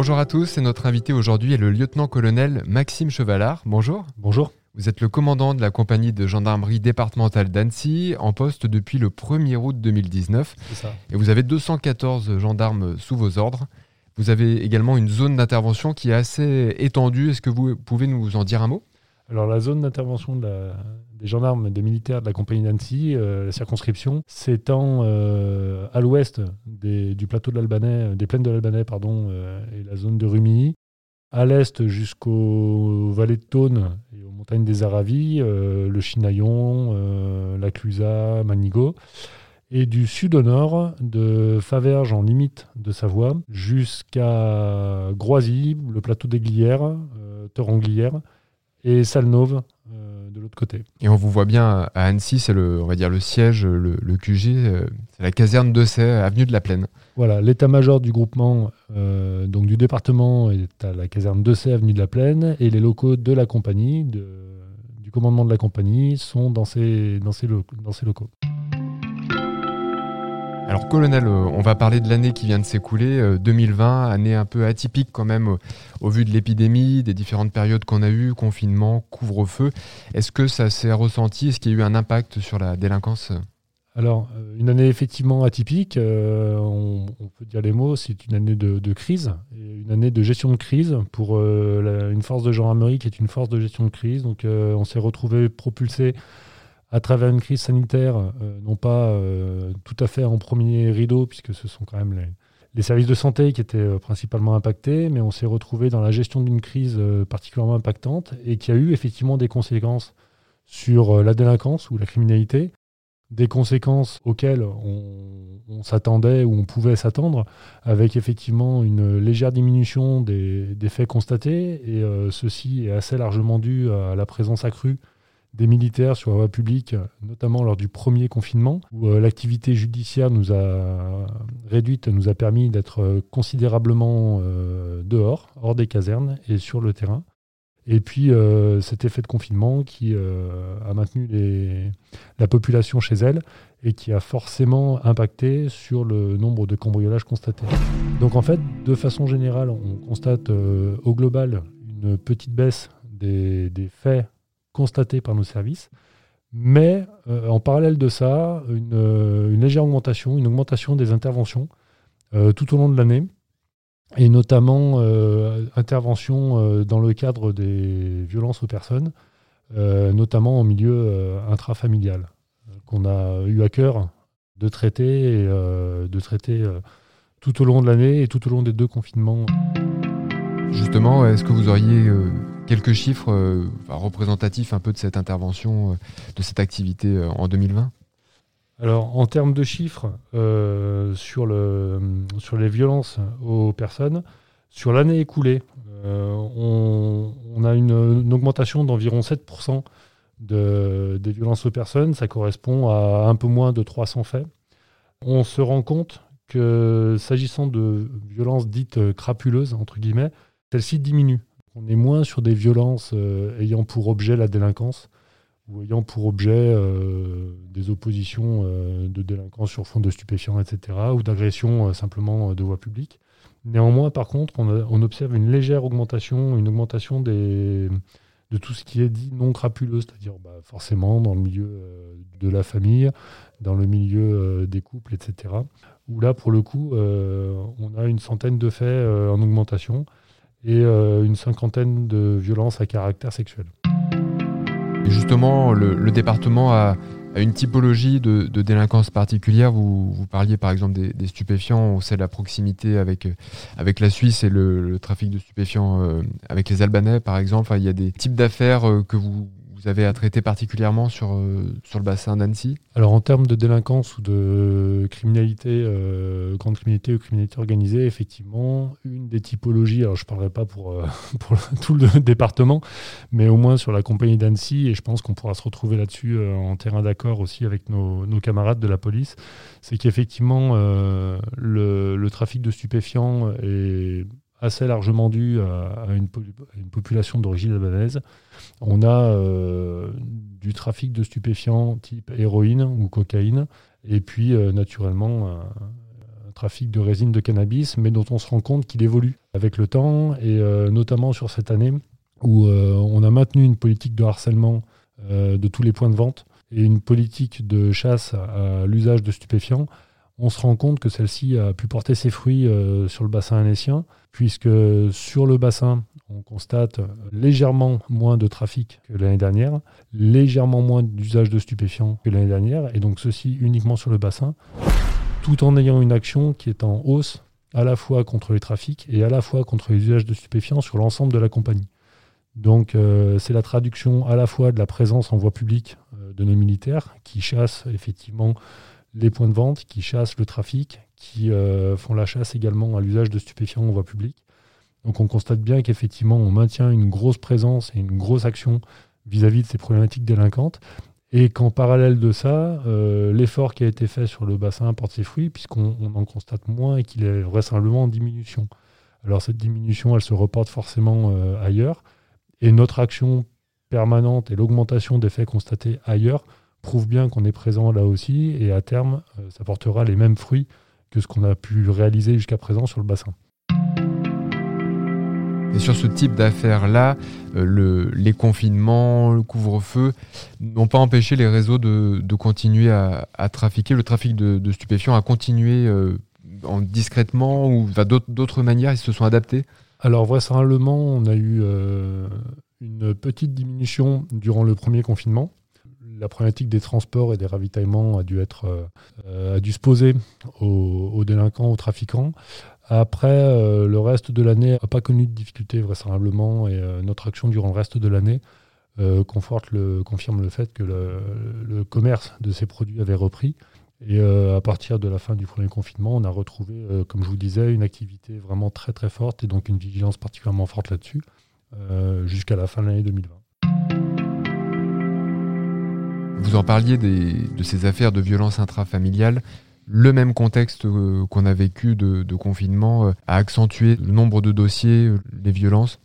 Bonjour à tous, et notre invité aujourd'hui est le lieutenant-colonel Maxime Chevalard. Bonjour. Bonjour. Vous êtes le commandant de la compagnie de gendarmerie départementale d'Annecy, en poste depuis le 1er août 2019. C'est ça. Et vous avez 214 gendarmes sous vos ordres. Vous avez également une zone d'intervention qui est assez étendue. Est-ce que vous pouvez nous en dire un mot? Alors la zone d'intervention des gendarmes, des militaires de la compagnie d'Annecy, euh, la circonscription, s'étend euh, à l'ouest des- du plateau de l'Albanais, des plaines de l'Albanais, pardon, euh, et la zone de Rumilly, à l'est jusqu'aux vallées de Thône et aux montagnes des Aravis, euh, le Chinaillon, euh, la Clusaz, Manigot, et du sud au nord, de Faverges en limite de Savoie, jusqu'à Groisy, le plateau des Glières, euh, Toranglières, et Salnauve euh, de l'autre côté. Et on vous voit bien à Annecy, c'est le, on va dire le siège, le, le QG, euh, c'est la caserne de Say, avenue de la Plaine. Voilà, l'état-major du groupement, euh, donc du département, est à la caserne de Say, avenue de la Plaine, et les locaux de la compagnie, de- du commandement de la compagnie, sont dans ces, dans ces, lo- dans ces locaux. Alors colonel, euh, on va parler de l'année qui vient de s'écouler, euh, 2020, année un peu atypique quand même au, vu de l'épidémie, des différentes périodes qu'on a eues, confinement, couvre-feu. Est-ce que ça s'est ressenti? Est-ce qu'il y a eu un impact sur la délinquance? Alors, euh, une année effectivement atypique, euh, on, peut dire les mots, c'est une année de, crise, une année de gestion de crise pour euh, une force de gendarmerie qui est une force de gestion de crise. Donc, euh, on s'est retrouvé propulsé à travers une crise sanitaire, euh, non pas euh, tout à fait en premier rideau, puisque ce sont quand même les, services de santé qui étaient euh, principalement impactés, mais on s'est retrouvé dans la gestion d'une crise particulièrement impactante et qui a eu effectivement des conséquences sur la délinquance ou la criminalité, des conséquences auxquelles on, s'attendait ou on pouvait s'attendre, avec effectivement une légère diminution des, faits constatés, et ceci est assez largement dû à la présence accrue des militaires sur la voie publique, notamment lors du premier confinement, où euh, l'activité judiciaire nous a réduite, nous a permis d'être euh, considérablement euh, dehors, hors des casernes et sur le terrain. Et puis cet effet de confinement qui a maintenu la population chez elle et qui a forcément impacté sur le nombre de cambriolages constatés. Donc en fait, de façon générale, on constate au global une petite baisse des faits constatés par nos services, mais euh, en parallèle de ça, une, euh, une légère augmentation, une augmentation des interventions euh, tout au long de l'année, et notamment intervention euh, dans le cadre des violences aux personnes, notamment en milieu intrafamilial, qu'on a eu à cœur de traiter, de traiter tout au long de l'année et tout au long des deux confinements. Justement, est-ce que vous auriez quelques chiffres euh, représentatifs un peu de cette intervention, euh, de cette activité euh, en 2020 Alors, en termes de chiffres, sur, le, sur les violences aux personnes, sur l'année écoulée, on, a une, augmentation d'environ 7% de, des violences aux personnes. Ça correspond à un peu moins de 300 faits. On se rend compte que s'agissant de violences dites crapuleuses, entre guillemets, celles-ci diminuent. On est moins sur des violences euh, ayant pour objet la délinquance ou ayant pour objet euh, des oppositions euh, de délinquance sur fond de stupéfiants, etc., ou d'agressions simplement de voie publique. Néanmoins, par contre, on, observe une légère augmentation, une augmentation de tout ce qui est dit non crapuleux, c'est-à-dire bah, forcément dans le milieu de la famille, dans le milieu des couples, etc. Où là, pour le coup, on a une centaine de faits en augmentation et euh, une cinquantaine de violences à caractère sexuel. Justement, le, département a, une typologie de, délinquance particulière. Vous, parliez par exemple des, des stupéfiants. On sait la proximité avec, avec la Suisse et le, le trafic de stupéfiants euh, avec les Albanais, par exemple. Enfin, il y a des types d'affaires euh, que vous, vous avez à traiter particulièrement sur, euh, sur le bassin d'Annecy. Alors en termes de délinquance ou de criminalité, euh, grande criminalité ou criminalité organisée, effectivement, une des typologies, alors je ne parlerai pas pour, euh, tout le département, mais au moins sur la compagnie d'Annecy, et je pense qu'on pourra se retrouver là-dessus en terrain d'accord aussi avec nos, camarades de la police, c'est qu'effectivement, le trafic de stupéfiants est assez largement dû à, une, population d'origine albanaise. On a euh, du trafic de stupéfiants type héroïne ou cocaïne, et puis euh, naturellement trafic de résine de cannabis, mais dont on se rend compte qu'il évolue avec le temps, et notamment sur cette année où on a maintenu une politique de harcèlement de tous les points de vente et une politique de chasse à l'usage de stupéfiants, on se rend compte que celle-ci a pu porter ses fruits euh, sur le bassin annécien, puisque sur le bassin, on constate légèrement moins de trafic que l'année dernière, légèrement moins d'usage de stupéfiants que l'année dernière, et donc ceci uniquement sur le bassin, tout en ayant une action qui est en hausse à la fois contre les trafics et à la fois contre les usages de stupéfiants sur l'ensemble de la compagnie. Donc euh, c'est la traduction à la fois de la présence en voie publique euh, de nos militaires qui chassent effectivement les points de vente, qui chassent le trafic, qui euh, font la chasse également à l'usage de stupéfiants en voie publique. Donc on constate bien qu'effectivement on maintient une grosse présence et une grosse action vis-à-vis de ces problématiques délinquantes. Et qu'en parallèle de ça, l'effort qui a été fait sur le bassin porte ses fruits, puisqu'on en constate moins et qu'il est vraisemblablement en diminution. Alors cette diminution, elle se reporte forcément ailleurs. Et notre action permanente et l'augmentation des faits constatés ailleurs prouvent bien qu'on est présent là aussi et à terme, euh, ça portera les mêmes fruits que ce qu'on a pu réaliser jusqu'à présent sur le bassin. Et sur ce type d'affaires-là, euh, les confinements, le couvre-feu n'ont pas empêché les réseaux de, continuer à, trafiquer. Le trafic de, stupéfiants a continué euh, en, discrètement ou d'autres manières, ils se sont adaptés? Alors vraisemblablement, on a eu euh, une petite diminution durant le premier confinement. La problématique des transports et des ravitaillements a dû être euh, a dû se poser aux, délinquants, aux trafiquants. Après, euh, le reste de l'année n'a pas connu de difficultés vraisemblablement et notre action durant le reste de l'année conforte le, confirme le fait que le, commerce de ces produits avait repris. Et euh, à partir de la fin du premier confinement, on a retrouvé, euh, comme je vous disais, une activité vraiment très très forte et donc une vigilance particulièrement forte là-dessus euh, jusqu'à la fin de l'année 2020. Vous en parliez de ces affaires de violence intrafamiliale. Le même contexte qu'on a vécu de, confinement a accentué le nombre de dossiers, les violences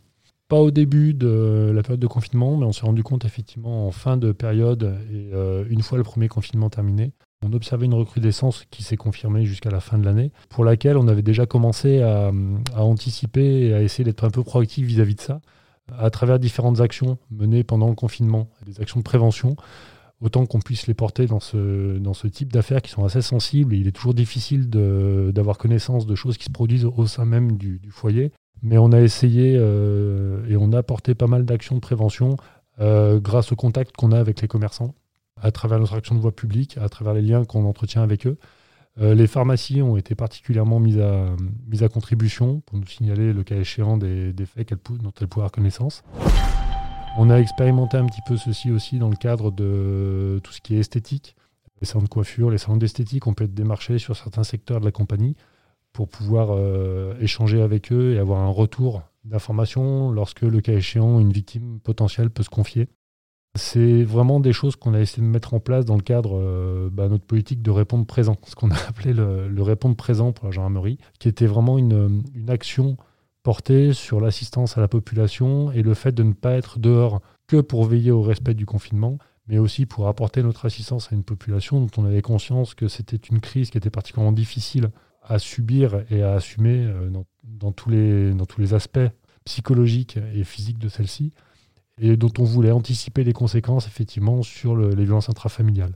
pas au début de la période de confinement, mais on s'est rendu compte effectivement en fin de période et une fois le premier confinement terminé, on observait une recrudescence qui s'est confirmée jusqu'à la fin de l'année, pour laquelle on avait déjà commencé à, anticiper et à essayer d'être un peu proactif vis-à-vis de ça, à travers différentes actions menées pendant le confinement, des actions de prévention, autant qu'on puisse les porter dans ce, dans ce type d'affaires qui sont assez sensibles. Il est toujours difficile d'avoir connaissance de choses qui se produisent au sein même du, foyer. Mais on a essayé euh, et on a apporté pas mal d'actions de prévention euh, grâce au contact qu'on a avec les commerçants à travers notre action de voie publique, à travers les liens qu'on entretient avec eux. Euh, les pharmacies ont été particulièrement mises à, mises à contribution pour nous signaler le cas échéant des, faits dont elles pouvaient avoir connaissance. On a expérimenté un petit peu ceci aussi dans le cadre de tout ce qui est esthétique. Les salons de coiffure, les salons d'esthétique, on peut être démarché sur certains secteurs de la compagnie pour pouvoir euh, échanger avec eux et avoir un retour d'information lorsque, le cas échéant, une victime potentielle peut se confier. C'est vraiment des choses qu'on a essayé de mettre en place dans le cadre de euh, bah, notre politique de répondre présent, ce qu'on a appelé le, répondre présent pour la gendarmerie, qui était vraiment une, action portée sur l'assistance à la population et le fait de ne pas être dehors que pour veiller au respect du confinement, mais aussi pour apporter notre assistance à une population dont on avait conscience que c'était une crise qui était particulièrement difficile à subir et à assumer euh, dans, tous, les, dans tous les aspects psychologiques et physiques de celle-ci et dont on voulait anticiper les conséquences effectivement sur les violences intrafamiliales.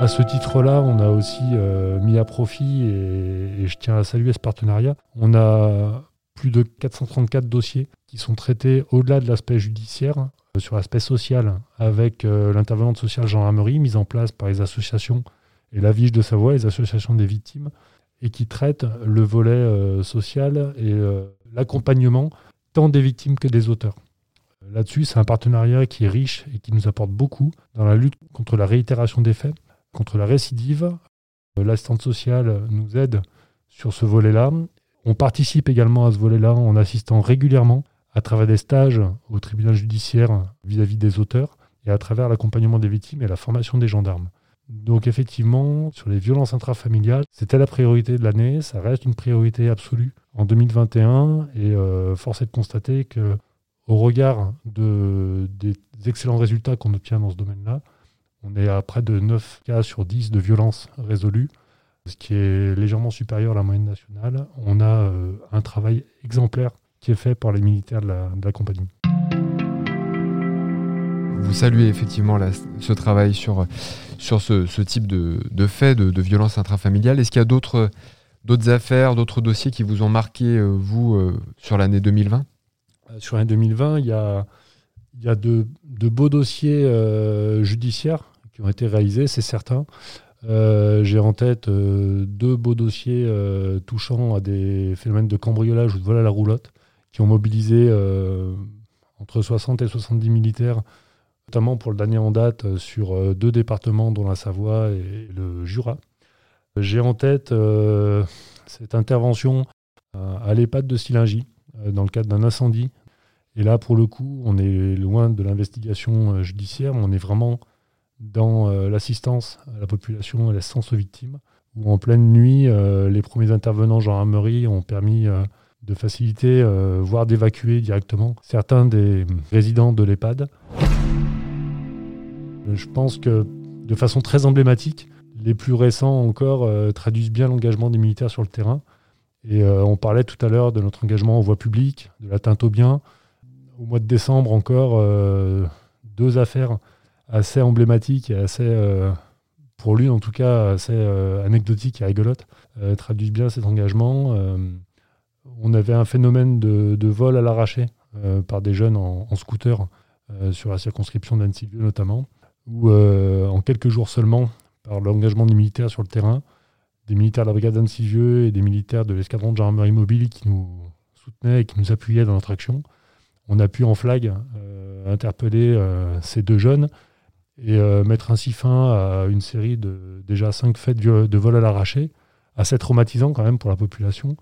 À ce titre-là, on a aussi euh, mis à profit, et, je tiens à saluer ce partenariat, on a plus de 434 dossiers qui sont traités au-delà de l'aspect judiciaire, euh, sur l'aspect social, avec euh, l'intervenante sociale gendarmerie mise en place par les associations et la Vige de Savoie, les associations des victimes, et qui traitent le volet social et l'accompagnement tant des victimes que des auteurs. Là-dessus, c'est un partenariat qui est riche et qui nous apporte beaucoup dans la lutte contre la réitération des faits, contre la récidive. Euh, l'assistante sociale nous aide sur ce volet-là. On participe également à ce volet-là en assistant régulièrement à travers des stages au tribunal judiciaire vis-à-vis des auteurs et à travers l'accompagnement des victimes et la formation des gendarmes. Donc effectivement, sur les violences intrafamiliales, c'était la priorité de l'année, ça reste une priorité absolue en 2021 et euh, force est de constater que au regard de, des excellents résultats qu'on obtient dans ce domaine-là, on est à près de 9 cas sur 10 de violences résolues, ce qui est légèrement supérieur à la moyenne nationale. On a un travail exemplaire qui est fait par les militaires de la, compagnie. Vous saluez effectivement ce travail sur, sur ce, type de, de fait, de, de violence intrafamiliale. Est-ce qu'il y a d'autres d'autres affaires, d'autres dossiers qui vous ont marqué, euh, vous, euh, sur l'année 2020 euh, Sur l'année 2020, il y a, il y a de, beaux dossiers judiciaires qui ont été réalisés, c'est certain. J'ai en tête deux beaux dossiers touchant à des phénomènes de cambriolage ou de vol à la roulotte qui ont mobilisé entre 60 et 70 militaires, notamment pour le dernier en date sur deux départements, dont la Savoie et le Jura. J'ai en tête euh, cette intervention euh, à l'EHPAD de Silingy euh, dans le cadre d'un incendie. Et là, pour le coup, on est loin de l'investigation judiciaire, on est vraiment dans l'assistance à la population et l'assistance aux victimes, où en pleine nuit, les premiers intervenants gendarmerie ont permis de faciliter, voire d'évacuer directement certains des résidents de l'EHPAD. Je pense que de façon très emblématique, les plus récents encore euh, traduisent bien l'engagement des militaires sur le terrain. Et euh, on parlait tout à l'heure de notre engagement en voie publique, de l'atteinte au bien. Au mois de décembre encore, euh, deux affaires assez emblématiques et assez, pour lui en tout cas, assez anecdotiques et rigolotes, traduisent bien cet engagement. on avait un phénomène de, vol à l'arraché par des jeunes en, scooter sur la circonscription d'Annecy-Vieux notamment, où en quelques jours seulement, par l'engagement des militaires sur le terrain, des militaires de la brigade d'Annecy-Vieux et des militaires de l'escadron de gendarmerie mobile qui nous soutenaient et qui nous appuyaient dans notre action. On a pu en flag euh, interpeller euh, ces deux jeunes et euh, mettre ainsi fin à une série de déjà cinq faits de, vol à l'arraché, assez traumatisants quand même pour la population,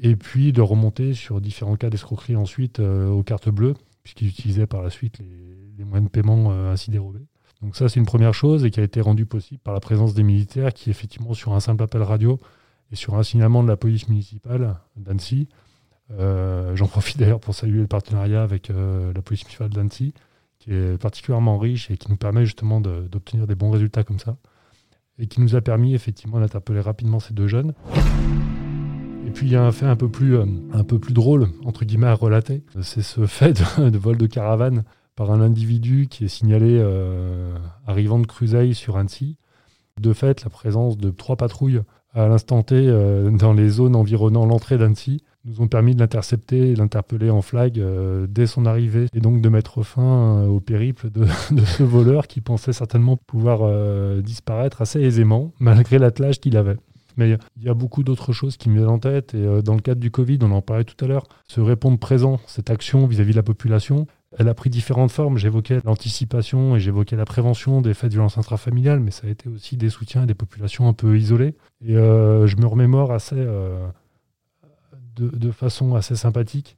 et puis de remonter sur différents cas d'escroquerie ensuite aux cartes bleues, puisqu'ils utilisaient par la suite les, les moyens de paiement ainsi dérobés. Donc ça, c'est une première chose et qui a été rendue possible par la présence des militaires qui, effectivement, sur un simple appel radio et sur un signalement de la police municipale d'Annecy, euh, j'en profite d'ailleurs pour saluer le partenariat avec euh, la police municipale d'Annecy, qui est particulièrement riche et qui nous permet justement d'obtenir des bons résultats comme ça, et qui nous a permis effectivement d'interpeller rapidement ces deux jeunes. Et puis il y a un fait un peu plus, euh, un peu plus drôle, entre guillemets, à relater. C'est ce fait de vol de caravane par un individu qui est signalé arrivant de Cruzeil sur Annecy. De fait, la présence de trois patrouilles à l'instant T dans les zones environnant l'entrée d'Annecy nous ont permis de l'intercepter et d'interpeller en flag euh, dès son arrivée et donc de mettre fin au périple de, ce voleur qui pensait certainement pouvoir disparaître assez aisément malgré l'attelage qu'il avait. Mais il y a beaucoup d'autres choses qui me viennent en tête et dans le cadre du Covid, on en parlait tout à l'heure, se répondre présent, cette action vis à -vis de la population, elle a pris différentes formes. J'évoquais l'anticipation et j'évoquais la prévention des faits de violence intrafamiliale, mais ça a été aussi des soutiens à des populations un peu isolées. Et euh, je me remémore assez, euh, de, façon assez sympathique.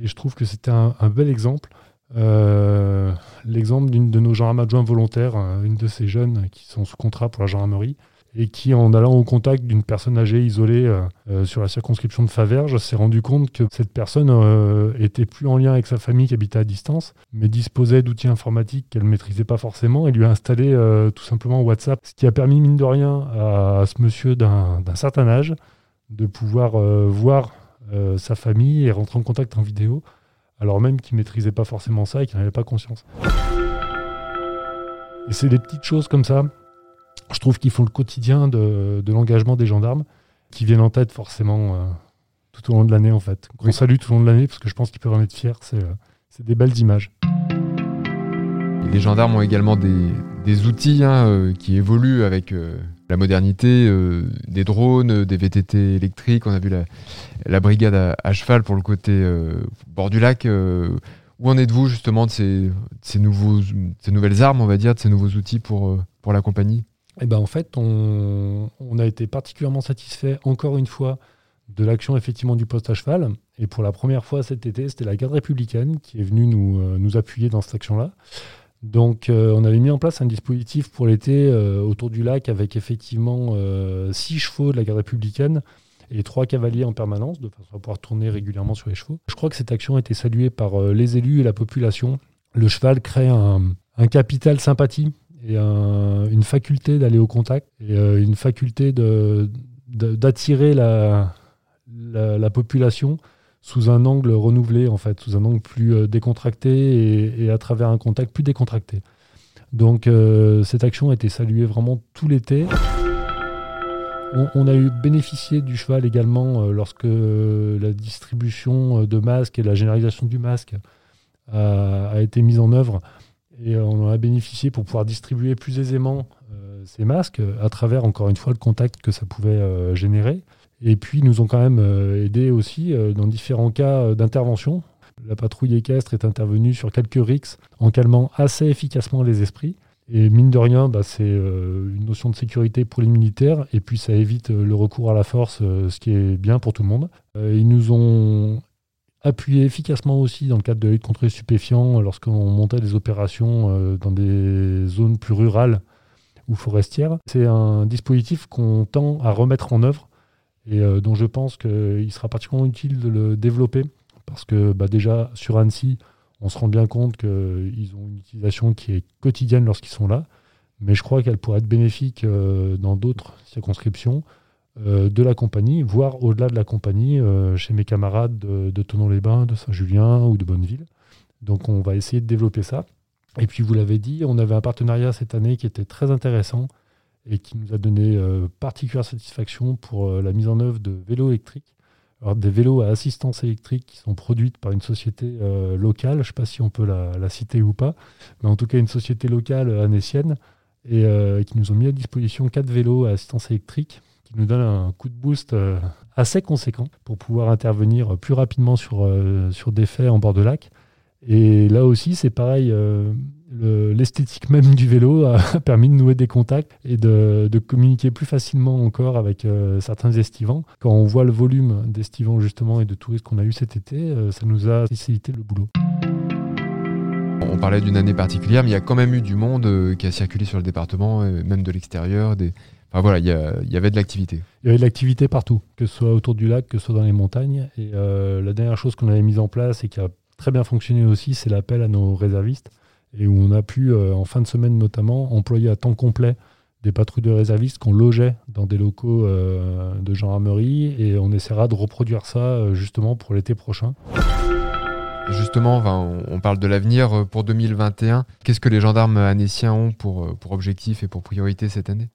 Et je trouve que c'était un, bel exemple. Euh, l'exemple d'une de nos gendarmes adjoints volontaires, une de ces jeunes qui sont sous contrat pour la gendarmerie, et qui, en allant au contact d'une personne âgée isolée euh, euh, sur la circonscription de Faverges, s'est rendu compte que cette personne était plus en lien avec sa famille qui habitait à distance, mais disposait d'outils informatiques qu'elle ne maîtrisait pas forcément et lui a installé tout simplement WhatsApp, ce qui a permis, mine de rien, à, ce monsieur d'un certain âge de pouvoir voir sa famille et rentrer en contact en vidéo, alors même qu'il ne maîtrisait pas forcément ça et qu'il n'en avait pas conscience. Et c'est des petites choses comme ça je trouve qu'ils font le quotidien de, l'engagement des gendarmes, qui viennent en tête forcément euh, tout au long de l'année en fait. On salue tout au long de l'année parce que je pense qu'ils peuvent en être fiers. C'est euh, des belles images. Les gendarmes ont également des, outils hein, euh, qui évoluent avec la modernité, des drones, des VTT électriques. On a vu la, brigade à, cheval pour le côté bord du lac. où en êtes-vous justement de ces, nouvelles armes, on va dire, de ces nouveaux outils pour, la compagnie? Eh ben, en fait, on, a été particulièrement satisfait, encore une fois, de l'action effectivement du poste à cheval. Et pour la première fois cet été, c'était la garde républicaine qui est venue euh, nous appuyer dans cette action-là. Donc, euh, on avait mis en place un dispositif pour l'été euh, autour du lac avec effectivement six chevaux de la garde républicaine et trois cavaliers en permanence, de façon à pouvoir tourner régulièrement sur les chevaux. Je crois que cette action a été saluée par les élus et la population. Le cheval crée un, capital sympathie et une faculté d'aller au contact et une faculté d'attirer la, population sous un angle renouvelé, en fait, sous un angle plus décontracté et, à travers un contact plus décontracté. Donc cette action a été saluée vraiment tout l'été. On, a eu bénéficié du cheval également euh, lorsque la distribution euh, de masques et la généralisation du masque a, été mise en œuvre. Et euh, on en a bénéficié pour pouvoir distribuer plus aisément ces masques à travers, encore une fois, le contact que ça pouvait générer. Et puis, ils nous ont quand même aidé aussi dans différents cas d'intervention. La patrouille équestre est intervenue sur quelques rixes en calmant assez efficacement les esprits. Et mine de rien, bah, c'est euh, une notion de sécurité pour les militaires, et puis ça évite euh, le recours à la force, euh, ce qui est bien pour tout le monde. ils nous ont appuyé efficacement aussi dans le cadre de la lutte contre les stupéfiants lorsqu'on montait des opérations dans des zones plus rurales ou forestières. C'est un dispositif qu'on tend à remettre en œuvre et dont je pense qu'il sera particulièrement utile de le développer parce que bah, déjà sur Annecy, on se rend bien compte qu'ils ont une utilisation qui est quotidienne lorsqu'ils sont là, mais je crois qu'elle pourrait être bénéfique euh, dans d'autres circonscriptions euh, de la compagnie, voire au-delà de la compagnie, euh, chez mes camarades de, de Tonon-les-Bains, de Saint-Julien ou de Bonneville. Donc on va essayer de développer ça. Et puis vous l'avez dit, on avait un partenariat cette année qui était très intéressant et qui nous a donné particulière satisfaction pour la mise en œuvre de vélos électriques alors, des vélos à assistance électrique qui sont produites par une société euh, locale, je ne sais pas si on peut la, citer ou pas, mais en tout cas une société locale euh, anécienne, et euh, qui nous ont mis à disposition quatre vélos à assistance électrique, qui nous donnent un coup de boost assez conséquent pour pouvoir intervenir plus rapidement sur, sur des faits en bord de lac. Et là aussi, c'est pareil, l'esthétique même du vélo a permis de nouer des contacts et de, communiquer plus facilement encore avec euh, certains estivants. Quand on voit le volume d'estivants justement et de touristes qu'on a eu cet été, euh, ça nous a facilité le boulot. On parlait d'une année particulière, mais il y a quand même eu du monde euh, qui a circulé sur le département, même de l'extérieur. Des... Enfin voilà, il y, avait de l'activité. Il y avait de l'activité partout, que ce soit autour du lac, que ce soit dans les montagnes. Et la dernière chose qu'on avait mise en place et qui a très bien fonctionné aussi, c'est l'appel à nos réservistes et où on a pu, euh, en fin de semaine notamment, employer à temps complet des patrouilles de réservistes qu'on logeait dans des locaux euh, de gendarmerie et on essaiera de reproduire ça euh, justement pour l'été prochain. Justement, on parle de l'avenir pour 2021. Qu'est-ce que les gendarmes anéciens ont pour objectif et pour priorité cette année?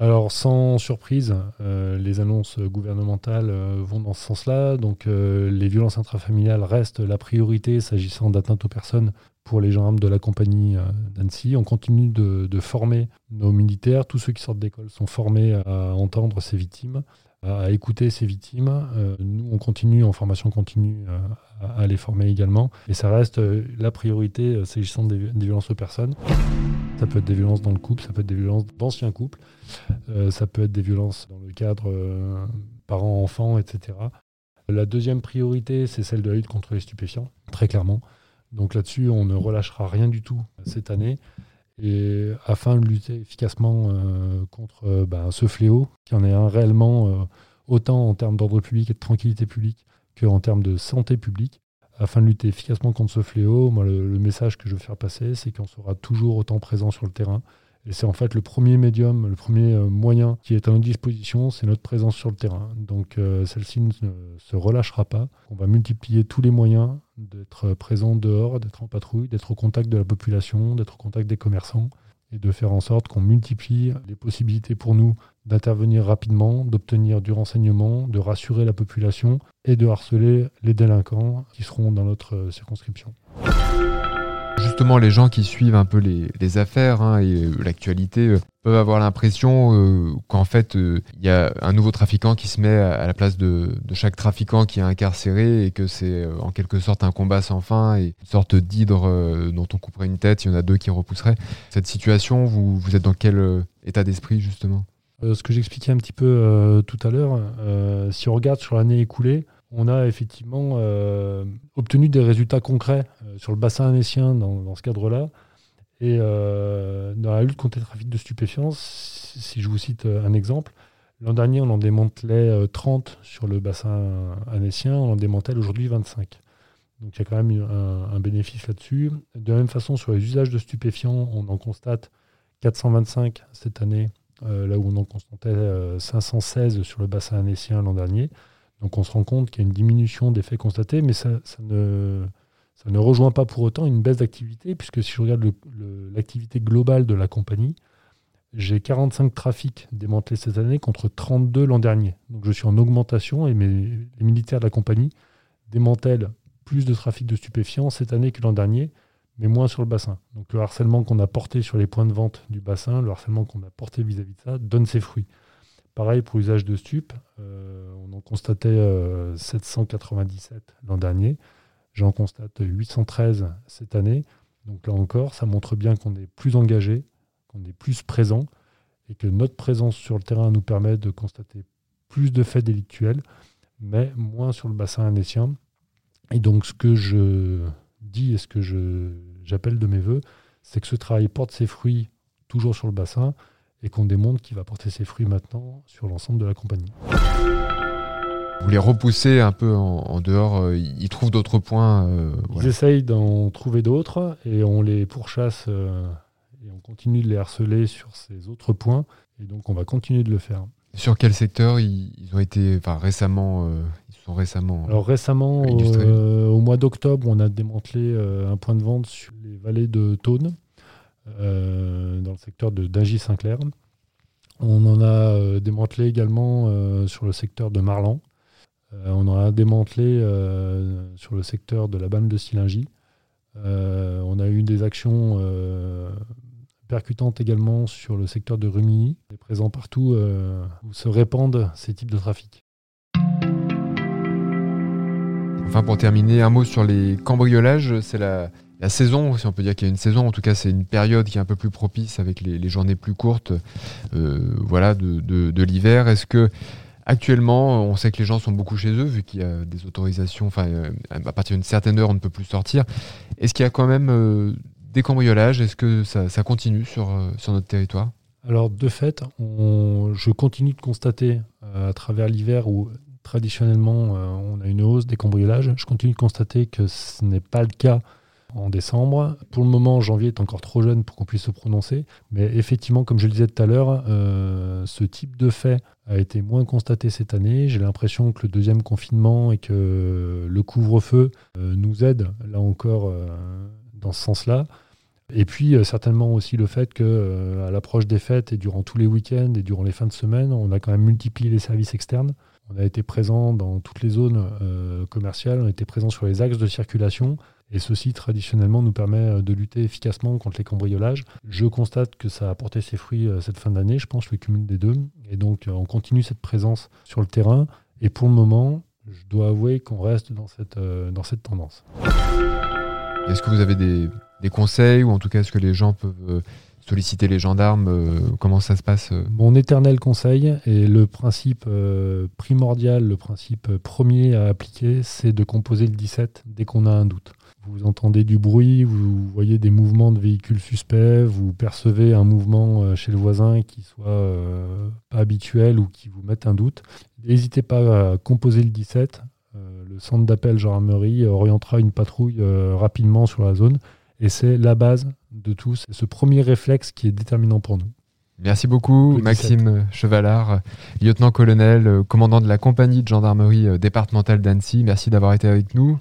Alors, sans surprise, les annonces gouvernementales vont dans ce sens-là. Donc, les violences intrafamiliales restent la priorité s'agissant d'atteinte aux personnes pour les gendarmes de la compagnie euh, d'Annecy. On continue de, former nos militaires. Tous ceux qui sortent d'école sont formés à entendre ces victimes, à écouter ces victimes. Euh, nous, on continue en formation continue euh, à, les former également. Et ça reste la priorité s'agissant des, violences aux personnes. Ça peut être des violences dans le couple, ça peut être des violences d'anciens couples, ça peut être des violences dans le cadre parents-enfants, etc. La deuxième priorité, c'est celle de la lutte contre les stupéfiants, très clairement. Donc là-dessus, on ne relâchera rien du tout cette année. Et afin de lutter efficacement euh, contre euh, ben, ce fléau, qui en est un réellement euh, autant en termes d'ordre public et de tranquillité publique qu'en termes de santé publique, afin de lutter efficacement contre ce fléau, moi, le message que je veux faire passer, c'est qu'on sera toujours autant présent sur le terrain, et c'est en fait le premier médium, le premier euh, moyen qui est à notre disposition, c'est notre présence sur le terrain. Donc euh, celle-ci ne se relâchera pas. On va multiplier tous les moyens d'être présent dehors, d'être en patrouille, d'être au contact de la population, d'être au contact des commerçants et de faire en sorte qu'on multiplie les possibilités pour nous d'intervenir rapidement, d'obtenir du renseignement, de rassurer la population et de harceler les délinquants qui seront dans notre euh, circonscription justement, les gens qui suivent un peu les, affaires hein, et euh, l'actualité euh, peuvent avoir l'impression euh, qu'en fait, il y a un nouveau trafiquant qui se met à, la place de, chaque trafiquant qui est incarcéré et que c'est en quelque sorte un combat sans fin et une sorte d'hydre dont on couperait une tête, il y en a deux qui repousseraient. Cette situation, vous, vous êtes dans quel état d'esprit justement? Ce que j'expliquais un petit peu tout à l'heure, si on regarde sur l'année écoulée, on a effectivement euh, obtenu des résultats concrets euh, sur le bassin anécien dans, ce cadre-là. Et euh, dans la lutte contre le trafic de stupéfiants, si je vous cite un exemple, l'an dernier, on en démantelait 30 sur le bassin anécien, on en démantèle aujourd'hui 25. Donc il y a quand même un, un bénéfice là-dessus. De la même façon, sur les usages de stupéfiants, on en constate 425 cette année, là où on en constatait 516 sur le bassin annécien l'an dernier. Donc on se rend compte qu'il y a une diminution des faits constatés, mais ça, ne, rejoint pas pour autant une baisse d'activité, puisque si je regarde l'activité globale de la compagnie, j'ai 45 trafics démantelés cette année contre 32 l'an dernier. Donc je suis en augmentation et les militaires de la compagnie démantèlent plus de trafic de stupéfiants cette année que l'an dernier, mais moins sur le bassin. Donc le harcèlement qu'on a porté sur les points de vente du bassin, le harcèlement qu'on a porté vis-à-vis de ça, donne ses fruits. Pareil pour l'usage de stupes, euh, on en constatait 797 euh, l'an dernier, j'en constate 813 cette année. Donc là encore, ça montre bien qu'on est plus engagé, qu'on est plus présent et que notre présence sur le terrain nous permet de constater plus de faits délictuels, mais moins sur le bassin annécien. Et donc ce que je dis et ce que j'appelle de mes voeux, c'est que ce travail porte ses fruits toujours sur le bassin et qu'on démontre qu'il va porter ses fruits maintenant sur l'ensemble de la compagnie. Vous les repoussez un peu en, dehors, euh, ils trouvent d'autres points. Euh, ils essayent d'en trouver d'autres et on les pourchasse euh, et on continue de les harceler sur ces autres points. Et donc, on va continuer de le faire. Sur quel secteur ils, ont été, enfin récemment, euh, ils sont récemment. Alors récemment, au mois d'octobre, on a démantelé un point de vente sur les vallées de Thône, dans le secteur de Dingy-Saint-Clair. On en a démantelé également sur le secteur de Marlan. on en a démantelé sur le secteur de la bande de Silingy. on a eu des actions percutante également sur le secteur de Rumilly, est présent partout euh, où se répandent ces types de trafic. Enfin, pour terminer, un mot sur les cambriolages. C'est la, saison, si on peut dire qu'il y a une saison. En tout cas, c'est une période qui est un peu plus propice avec les, journées plus courtes euh, voilà, de, l'hiver. Est-ce que actuellement, on sait que les gens sont beaucoup chez eux, vu qu'il y a des autorisations, enfin, euh, à partir d'une certaine heure, on ne peut plus sortir. Est-ce qu'il y a quand même des cambriolages, est-ce que ça, continue sur, euh, sur notre territoire? Alors, de fait, je continue de constater euh, à travers l'hiver où traditionnellement euh, on a une hausse des cambriolages, je continue de constater que ce n'est pas le cas en décembre. Pour le moment, janvier est encore trop jeune pour qu'on puisse se prononcer. Mais effectivement, comme je le disais tout à l'heure, ce type de fait a été moins constaté cette année. J'ai l'impression que le deuxième confinement et que le couvre-feu nous aide, là encore, dans ce sens-là. Et puis euh, certainement aussi le fait que euh, à l'approche des fêtes et durant tous les week-ends et durant les fins de semaine, on a quand même multiplié les services externes. On a été présent dans toutes les zones euh, commerciales, on a été présent sur les axes de circulation. Et ceci, traditionnellement, nous permet de lutter efficacement contre les cambriolages. Je constate que ça a porté ses fruits cette fin d'année, je pense, le cumul des deux. Et donc, on continue cette présence sur le terrain. Et pour le moment, je dois avouer qu'on reste dans cette, dans cette tendance. Est-ce que vous avez des, conseils ou en tout cas est-ce que les gens peuvent euh, solliciter les gendarmes euh, Comment ça se passe euh Mon éternel conseil et le principe primordial, le principe premier à appliquer, c'est de composer le 17 dès qu'on a un doute. Vous entendez du bruit, vous voyez des mouvements de véhicules suspects, vous percevez un mouvement chez le voisin qui soit pas habituel ou qui vous mette un doute. N'hésitez pas à composer le 17, le centre d'appel gendarmerie orientera une patrouille euh, rapidement sur la zone. Et c'est la base de tout. C'est ce premier réflexe qui est déterminant pour nous. Merci beaucoup, Maxime Chevalard, lieutenant-colonel, euh, commandant de la compagnie de gendarmerie euh, départementale d'Annecy. Merci d'avoir été avec nous.